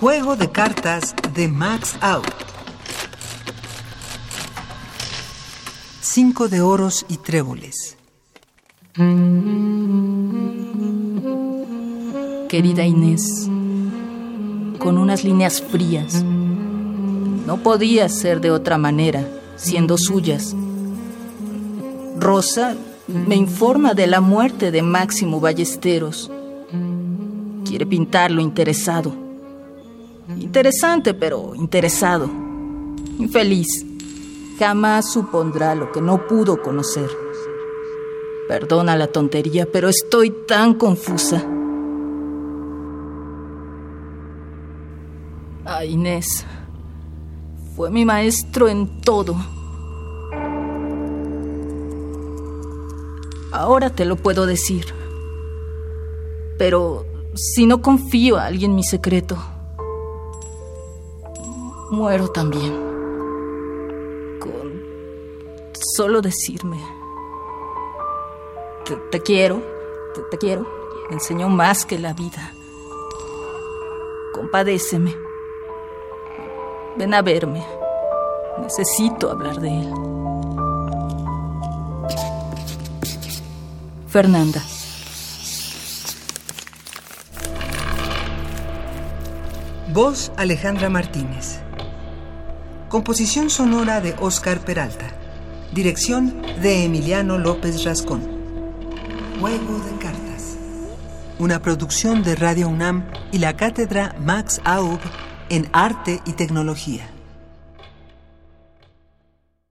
Juego de cartas de Max Out. Cinco de oros y tréboles. Querida Inés, con unas líneas frías. No podía ser de otra manera, siendo suyas. Rosa me informa de la muerte de Máximo Ballesteros. Quiere pintarlo interesado Interesante, pero interesado. Infeliz. Jamás supondrá lo que no pudo conocer. Perdona la tontería, pero estoy tan confusa. Ah, Inés. Fue mi maestro en todo. Ahora te lo puedo decir. Pero si no confío a alguien mi secreto, muero también. Con solo decirme, te, quiero, te, quiero, me enseñó más que la vida. Compadéceme. Ven a verme. Necesito hablar de él. Fernanda. Voz Alejandra Martínez. Composición sonora de Oscar Peralta. Dirección de Emiliano López Rascón. Juego de cartas. Una producción de Radio UNAM y la cátedra Max Aub en Arte y Tecnología.